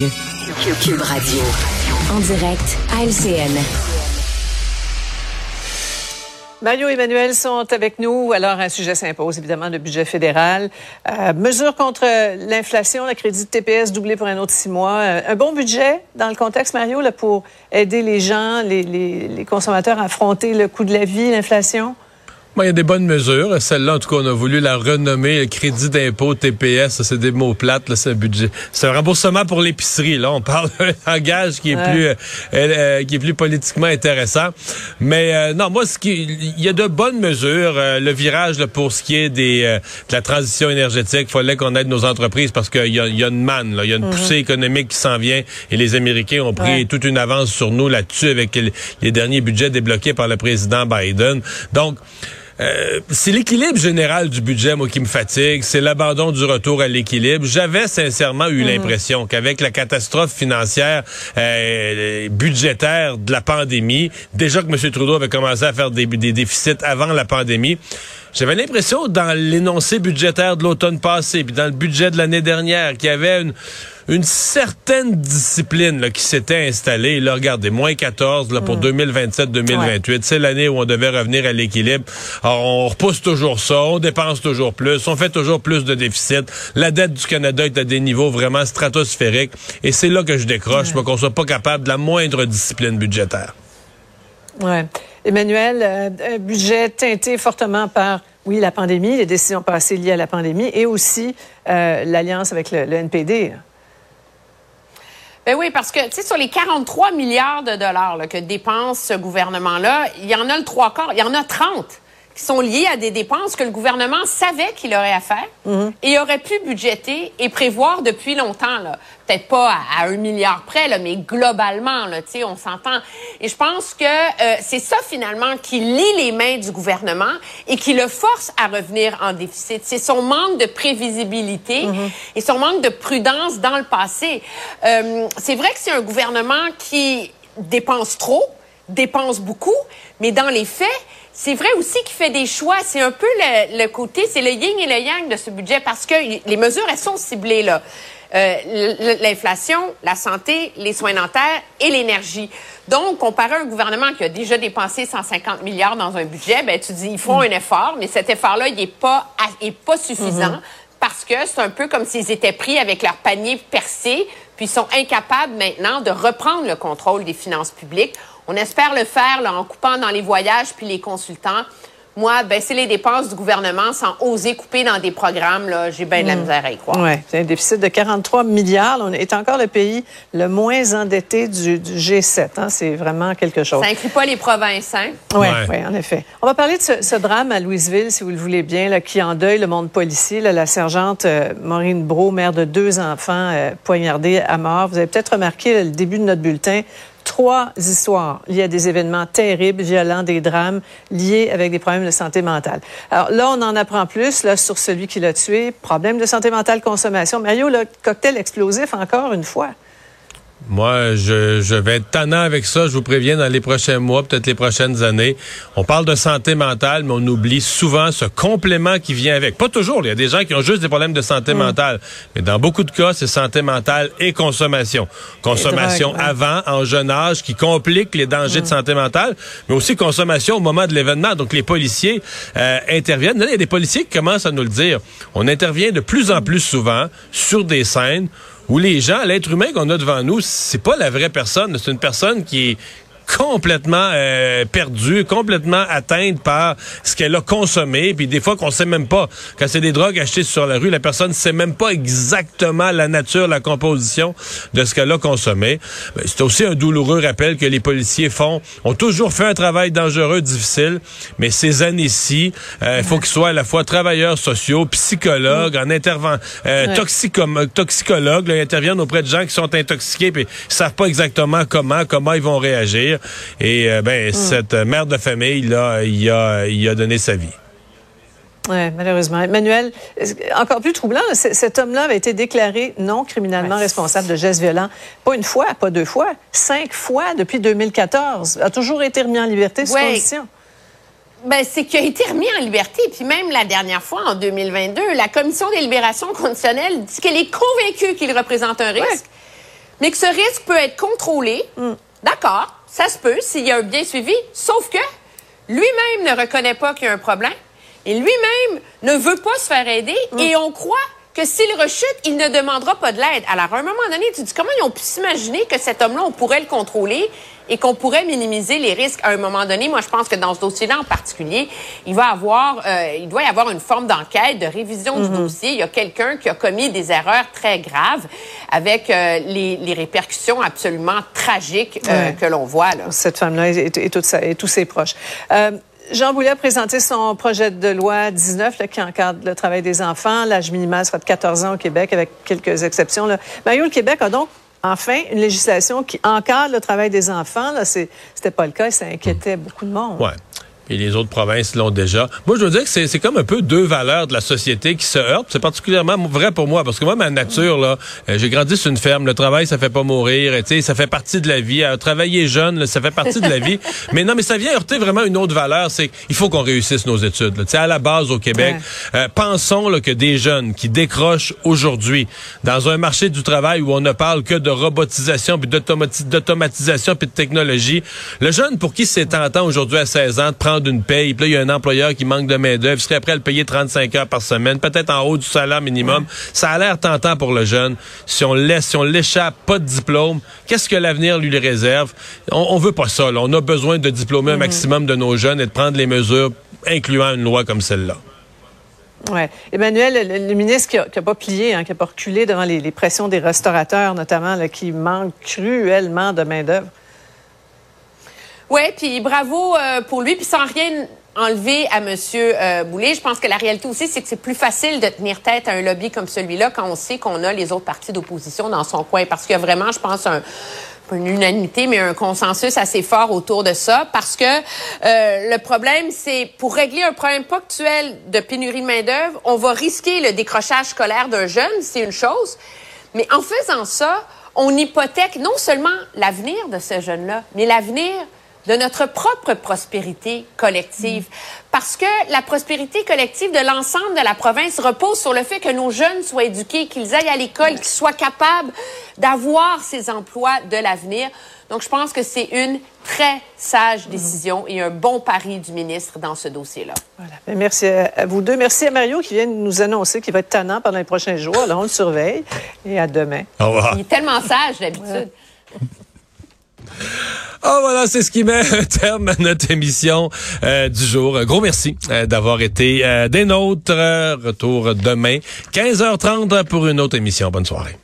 Cube Radio. En direct à LCN. Mario et Emmanuel sont avec nous. Alors, un sujet s'impose, évidemment, le budget fédéral. Euh, mesures contre l'inflation, le crédit de TPS doublé pour un autre six mois. Euh, un bon budget dans le contexte, Mario, là, pour aider les gens, les, consommateurs à affronter le coût de la vie, l'inflation? Il y a des bonnes mesures. Celle-là, en tout cas, on a voulu la renommer crédit d'impôt TPS. C'est des mots plates, c'est un budget. C'est un remboursement pour l'épicerie. Là, on parle d'un langage qui est plus euh, euh, qui est plus politiquement intéressant. Mais euh, non, moi, ce qui, il y a de bonnes mesures. le virage là, pour ce qui est des de la transition énergétique, il fallait qu'on aide nos entreprises parce qu'il y a, y a une manne, là, il y a une mhm. poussée économique qui s'en vient et les Américains ont pris toute une avance sur nous là-dessus avec les derniers budgets débloqués par le président Biden. Donc euh, c'est l'équilibre général du budget, moi, qui me fatigue. C'est l'abandon du retour à l'équilibre. J'avais sincèrement eu mhm. l'impression qu'avec la catastrophe financière euh, budgétaire de la pandémie, déjà que M. Trudeau avait commencé à faire des, des déficits avant la pandémie, j'avais l'impression dans l'énoncé budgétaire de l'automne passé, puis dans le budget de l'année dernière, qu'il y avait une une certaine discipline là, qui s'était installée. Là, regardez, moins 14 là, pour 2027-2028. Mm. C'est l'année où on devait revenir à l'équilibre. Alors, on repousse toujours ça, on dépense toujours plus, on fait toujours plus de déficit. La dette du Canada est à des niveaux vraiment stratosphériques. Et c'est là que je décroche, pour qu'on soit pas capable de la moindre discipline budgétaire. Ouais. Emmanuel, euh, un budget teinté fortement par oui, la pandémie, les décisions passées liées à la pandémie et aussi euh, l'alliance avec le, le NPD. Ben oui, parce que, tu sais, sur les 43 milliards de dollars que dépense ce gouvernement-là, il y en a le trois quarts, il y en a 30 qui sont liés à des dépenses que le gouvernement savait qu'il aurait à faire et aurait pu budgéter et prévoir depuis longtemps. Peut-être pas à, un milliard près, là, mais globalement, là, on s'entend. Et je pense que euh, c'est ça finalement qui lie les mains du gouvernement et qui le force à revenir en déficit. C'est son manque de prévisibilité et son manque de prudence dans le passé. Euh, c'est vrai que c'est un gouvernement qui dépense trop, dépense beaucoup, mais dans les faits, c'est vrai aussi qu'il fait des choix. C'est un peu le, côté, c'est le yin et le yang de ce budget parce que les mesures, elles sont ciblées là. Euh, l'inflation, la santé, les soins dentaires et l'énergie. Donc, comparé à un gouvernement qui a déjà dépensé 150 milliards dans un budget, ben tu dis ils font un effort, mais cet effort-là, il est pas est pas suffisant. Mm-hmm. Parce que c'est un peu comme s'ils étaient pris avec leur panier percé, puis ils sont incapables maintenant de reprendre le contrôle des finances publiques. On espère le faire en coupant dans les voyages puis les consultants. Moi, baisser les dépenses du gouvernement sans oser couper dans des programmes, là, j'ai bien de la hmm. misère à y croire. Oui, c'est un déficit de 43 milliards. On est encore le pays le moins endetté du, G7. Hein. C'est vraiment quelque chose. Ça inclut pas les provinces, hein? Oui, ouais. en effet. On va parler de ce, drame à Louisville, si vous le voulez bien, là, qui endeuille le monde policier. la sergente euh, Maureen Bro, mère de deux enfants euh, poignardés à mort. Vous avez peut-être remarqué le début de notre bulletin trois histoires liées à des événements terribles, violents, des drames liés avec des problèmes de santé mentale. Alors là, on en apprend plus là, sur celui qui l'a tué, problème de santé mentale, consommation. Mario, le cocktail explosif, encore une fois. Moi, je, je vais être tannant avec ça, je vous préviens, dans les prochains mois, peut-être les prochaines années. On parle de santé mentale, mais on oublie souvent ce complément qui vient avec. Pas toujours, il y a des gens qui ont juste des problèmes de santé mm. mentale, mais dans beaucoup de cas, c'est santé mentale et consommation. Consommation avant, en jeune âge, qui complique les dangers de mm. santé mentale, mais aussi consommation au moment de l'événement. Donc, les policiers euh, interviennent. Là, il y a des policiers qui commencent à nous le dire. On intervient de plus en plus souvent sur des scènes où les gens, l'être humain qu'on a devant nous, c'est pas la vraie personne, c'est une personne qui est complètement euh, perdue, complètement atteinte par ce qu'elle a consommé, puis des fois qu'on sait même pas. Quand c'est des drogues achetées sur la rue, la personne sait même pas exactement la nature, la composition de ce qu'elle a consommé. Ben, c'est aussi un douloureux rappel que les policiers font. Ont toujours fait un travail dangereux, difficile, mais ces années-ci, euh, il faut qu'ils soient à la fois travailleurs sociaux, psychologues, en intervenant, euh, toxicologues, ils interviennent auprès de gens qui sont intoxiqués, puis ils savent pas exactement comment, comment ils vont réagir. Et euh, ben, hmm. cette mère de famille, là, il a, il a donné sa vie. Oui, malheureusement. Emmanuel, encore plus troublant, cet homme-là avait été déclaré non criminellement responsable de gestes violents, pas une fois, pas deux fois, cinq fois depuis 2014. A toujours été remis en liberté sous condition. Ben, c'est qu'il a été remis en liberté. Puis même la dernière fois, en 2022, la Commission des libérations conditionnelles dit qu'elle est convaincue qu'il représente un risque. mais que ce risque peut être contrôlé. Mm. D'accord, ça se peut s'il y a un bien suivi, sauf que lui-même ne reconnaît pas qu'il y a un problème et lui-même ne veut pas se faire aider Mm. et on croit que s'il rechute, il ne demandera pas de l'aide. Alors, à un moment donné, tu te dis comment ils ont pu s'imaginer que cet homme-là, on pourrait le contrôler et qu'on pourrait minimiser les risques? À un moment donné. Moi, je pense que dans ce dossier-là en particulier, il va avoir, euh, il doit y avoir une forme d'enquête, de révision du dossier. Il y a quelqu'un qui a commis des erreurs très graves avec euh, les, les répercussions absolument tragiques euh, Ouais. que l'on voit. Là. Cette femme-là et, et, tous ses proches. Jean Boulet a présenté son projet de loi 19 là, qui encadre le travail des enfants. L'âge minimal sera de 14 ans au Québec, avec quelques exceptions. Mario, le Québec a donc enfin une législation qui encadre le travail des enfants. Là, c'est, c'était pas le cas et ça inquiétait beaucoup de monde. Et les autres provinces l'ont déjà. Moi, je veux dire que c'est c'est comme un peu deux valeurs de la société qui se heurtent. C'est particulièrement vrai pour moi parce que moi, ma nature, là, euh, j'ai grandi sur une ferme. Le travail, ça fait pas mourir. Tu sais, ça fait partie de la vie. Euh, travailler jeune, là, ça fait partie de la vie. Mais non, mais ça vient heurter vraiment une autre valeur. C'est qu'il faut qu'on réussisse nos études. là. Tu sais, à la base au Québec, euh, pensons là, que des jeunes qui décrochent aujourd'hui dans un marché du travail où on ne parle que de robotisation puis d'automati- d'automatisation puis de technologie, le jeune pour qui c'est tentant aujourd'hui à 16 ans de prendre une paye, puis là il y a un employeur qui manque de main d'œuvre, il serait prêt à le payer 35 heures par semaine, peut-être en haut du salaire minimum. Ça a l'air tentant pour le jeune. Si on laisse, si on l'échappe, pas de diplôme, qu'est-ce que l'avenir lui réserve? On, on veut pas ça. là. On a besoin de diplômer un maximum de nos jeunes et de prendre les mesures, incluant une loi comme celle-là. Ouais. Emmanuel, le, le ministre qui n'a pas plié, hein, qui n'a pas reculé devant les, les pressions des restaurateurs, notamment, là, qui manquent cruellement de main-d'œuvre. Oui, puis bravo euh, pour lui, puis sans rien enlever à Monsieur euh, Boulay. Je pense que la réalité aussi, c'est que c'est plus facile de tenir tête à un lobby comme celui-là quand on sait qu'on a les autres partis d'opposition dans son coin, parce qu'il y a vraiment, je pense, un pas une unanimité, mais un consensus assez fort autour de ça, parce que euh, le problème, c'est pour régler un problème ponctuel de pénurie de main-d'œuvre, on va risquer le décrochage scolaire d'un jeune, c'est une chose, mais en faisant ça, on hypothèque non seulement l'avenir de ce jeune-là, mais l'avenir de notre propre prospérité collective. Parce que la prospérité collective de l'ensemble de la province repose sur le fait que nos jeunes soient éduqués, qu'ils aillent à l'école, qu'ils soient capables d'avoir ces emplois de l'avenir. Donc, je pense que c'est une très sage décision et un bon pari du ministre dans ce dossier-là. Voilà. Merci à à vous deux. Merci à Mario qui vient de nous annoncer qu'il va être tannant pendant les prochains jours. Alors, on le surveille. Et à demain. Au revoir. Il est tellement sage d'habitude. Ah voilà, c'est ce qui met un terme à notre émission euh, du jour. Un gros merci euh, d'avoir été euh, des nôtres. Retour demain, 15h30 pour une autre émission. Bonne soirée.